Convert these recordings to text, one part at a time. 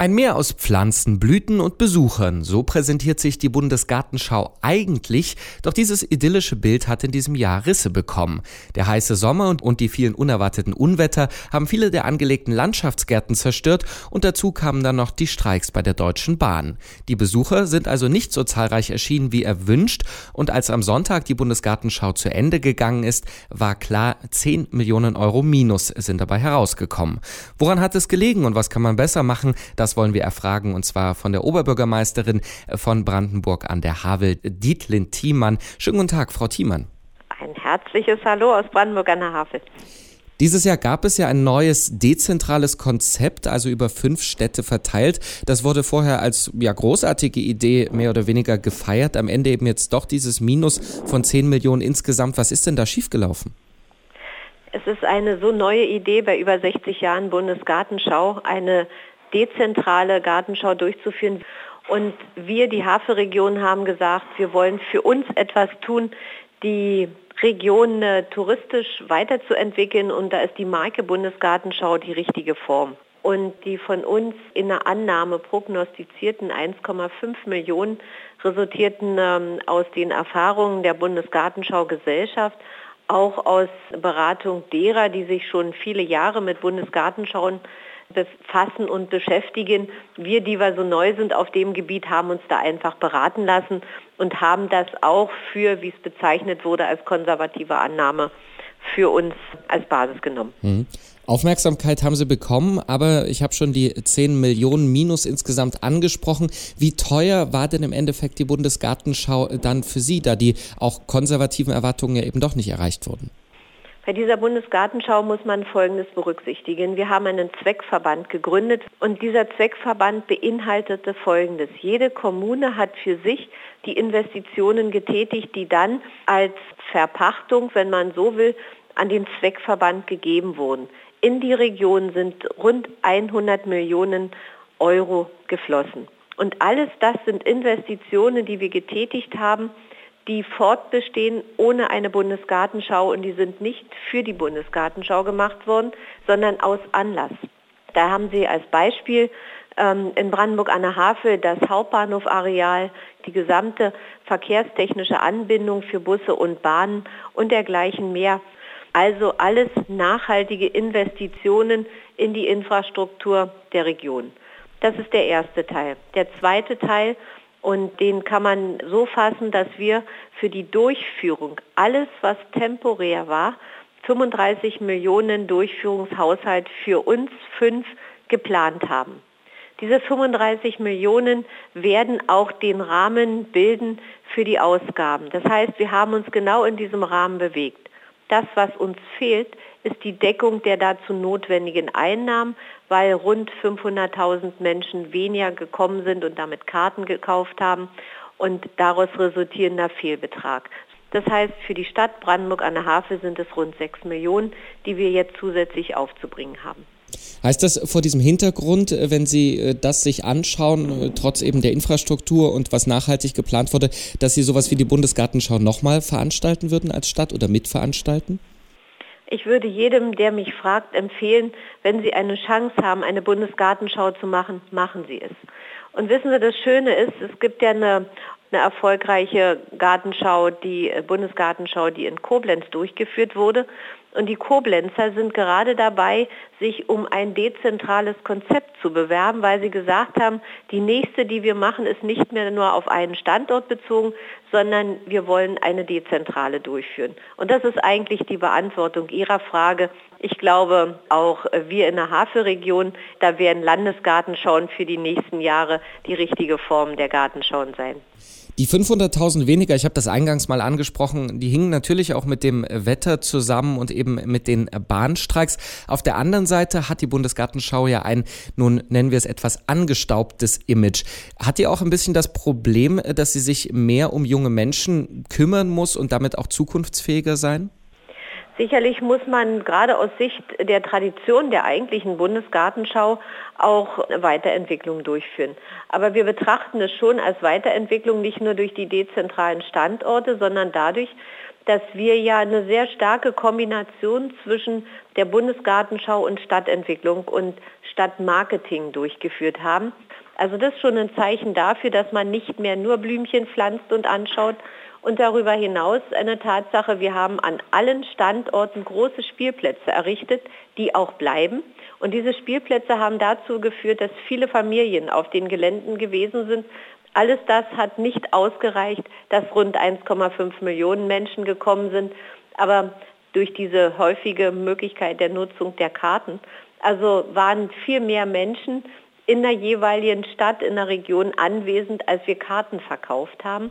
Ein Meer aus Pflanzen, Blüten und Besuchern. So präsentiert sich die Bundesgartenschau eigentlich. Doch dieses idyllische Bild hat in diesem Jahr Risse bekommen. Der heiße Sommer und, die vielen unerwarteten Unwetter haben viele der angelegten Landschaftsgärten zerstört und dazu kamen dann noch die Streiks bei der Deutschen Bahn. Die Besucher sind also nicht so zahlreich erschienen wie erwünscht und als am Sonntag die Bundesgartenschau zu Ende gegangen ist, war klar, 10 Millionen Euro Minus sind dabei herausgekommen. Woran hat es gelegen und was kann man besser machen? Das das wollen wir erfragen und zwar von der Oberbürgermeisterin von Brandenburg an der Havel, Dietlin Thiemann. Schönen guten Tag, Frau Thiemann. Ein herzliches Hallo aus Brandenburg an der Havel. Dieses Jahr gab es ja ein neues dezentrales Konzept, also über fünf Städte verteilt. Das wurde vorher als ja, großartige Idee mehr oder weniger gefeiert. Am Ende eben jetzt doch dieses Minus von 10 Millionen insgesamt. Was ist denn da schiefgelaufen? Es ist eine so neue Idee bei über 60 Jahren Bundesgartenschau, eine dezentrale Gartenschau durchzuführen. Und wir, die Havelregion, haben gesagt, wir wollen für uns etwas tun, die Region äh, touristisch weiterzuentwickeln und da ist die Marke Bundesgartenschau die richtige Form. Und die von uns in der Annahme prognostizierten 1,5 Millionen resultierten ähm, aus den Erfahrungen der Bundesgartenschau Gesellschaft, auch aus Beratung derer, die sich schon viele Jahre mit Bundesgartenschauen befassen und beschäftigen. Wir, die wir so neu sind auf dem Gebiet, haben uns da einfach beraten lassen und haben das auch für, wie es bezeichnet wurde, als konservative Annahme für uns als Basis genommen. Mhm. Aufmerksamkeit haben Sie bekommen, aber ich habe schon die 10 Millionen Minus insgesamt angesprochen. Wie teuer war denn im Endeffekt die Bundesgartenschau dann für Sie, da die auch konservativen Erwartungen ja eben doch nicht erreicht wurden? Bei dieser Bundesgartenschau muss man Folgendes berücksichtigen. Wir haben einen Zweckverband gegründet und dieser Zweckverband beinhaltete Folgendes. Jede Kommune hat für sich die Investitionen getätigt, die dann als Verpachtung, wenn man so will, an den Zweckverband gegeben wurden. In die Region sind rund 100 Millionen Euro geflossen. Und alles das sind Investitionen, die wir getätigt haben, die fortbestehen ohne eine Bundesgartenschau und die sind nicht für die Bundesgartenschau gemacht worden, sondern aus Anlass. Da haben Sie als Beispiel ähm, in Brandenburg an der Havel das Hauptbahnhofareal, die gesamte verkehrstechnische Anbindung für Busse und Bahnen und dergleichen mehr. Also alles nachhaltige Investitionen in die Infrastruktur der Region. Das ist der erste Teil. Der zweite Teil und den kann man so fassen, dass wir für die Durchführung alles, was temporär war, 35 Millionen Durchführungshaushalt für uns fünf geplant haben. Diese 35 Millionen werden auch den Rahmen bilden für die Ausgaben. Das heißt, wir haben uns genau in diesem Rahmen bewegt. Das, was uns fehlt, ist die Deckung der dazu notwendigen Einnahmen, weil rund 500.000 Menschen weniger gekommen sind und damit Karten gekauft haben und daraus resultierender Fehlbetrag. Das heißt, für die Stadt Brandenburg an der Havel sind es rund 6 Millionen, die wir jetzt zusätzlich aufzubringen haben. Heißt das vor diesem Hintergrund, wenn Sie äh, das sich anschauen, äh, trotz eben der Infrastruktur und was nachhaltig geplant wurde, dass Sie sowas wie die Bundesgartenschau nochmal veranstalten würden als Stadt oder mitveranstalten? Ich würde jedem, der mich fragt, empfehlen, wenn Sie eine Chance haben, eine Bundesgartenschau zu machen, machen Sie es. Und wissen Sie, das Schöne ist, es gibt ja eine, eine erfolgreiche Gartenschau, die Bundesgartenschau, die in Koblenz durchgeführt wurde. Und die Koblenzer sind gerade dabei, sich um ein dezentrales Konzept zu bewerben, weil sie gesagt haben, die nächste, die wir machen, ist nicht mehr nur auf einen Standort bezogen, sondern wir wollen eine dezentrale durchführen. Und das ist eigentlich die Beantwortung Ihrer Frage. Ich glaube, auch wir in der Havelregion, da werden Landesgartenschauen für die nächsten Jahre die richtige Form der Gartenschauen sein. Die 500.000 weniger, ich habe das eingangs mal angesprochen, die hingen natürlich auch mit dem Wetter zusammen und eben mit den Bahnstreiks. Auf der anderen Seite hat die Bundesgartenschau ja ein, nun nennen wir es etwas angestaubtes Image. Hat die auch ein bisschen das Problem, dass sie sich mehr um junge Menschen kümmern muss und damit auch zukunftsfähiger sein? Sicherlich muss man gerade aus Sicht der Tradition der eigentlichen Bundesgartenschau auch Weiterentwicklung durchführen. Aber wir betrachten es schon als Weiterentwicklung nicht nur durch die dezentralen Standorte, sondern dadurch, dass wir ja eine sehr starke Kombination zwischen der Bundesgartenschau und Stadtentwicklung und Stadtmarketing durchgeführt haben. Also das ist schon ein Zeichen dafür, dass man nicht mehr nur Blümchen pflanzt und anschaut. Und darüber hinaus eine Tatsache, wir haben an allen Standorten große Spielplätze errichtet, die auch bleiben. Und diese Spielplätze haben dazu geführt, dass viele Familien auf den Geländen gewesen sind, alles das hat nicht ausgereicht, dass rund 1,5 Millionen Menschen gekommen sind, aber durch diese häufige Möglichkeit der Nutzung der Karten, also waren viel mehr Menschen in der jeweiligen Stadt, in der Region anwesend, als wir Karten verkauft haben.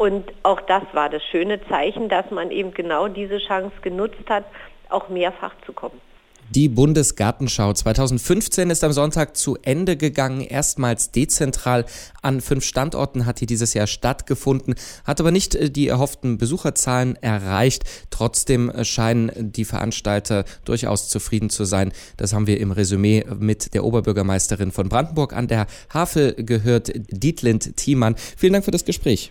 Und auch das war das schöne Zeichen, dass man eben genau diese Chance genutzt hat, auch mehrfach zu kommen. Die Bundesgartenschau 2015 ist am Sonntag zu Ende gegangen. Erstmals dezentral an fünf Standorten hat die dieses Jahr stattgefunden, hat aber nicht äh, die erhofften Besucherzahlen erreicht. Trotzdem äh, scheinen die Veranstalter durchaus zufrieden zu sein. Das haben wir im Resümee mit der Oberbürgermeisterin von Brandenburg an der Havel gehört, Dietlind Thiemann. Vielen Dank für das Gespräch.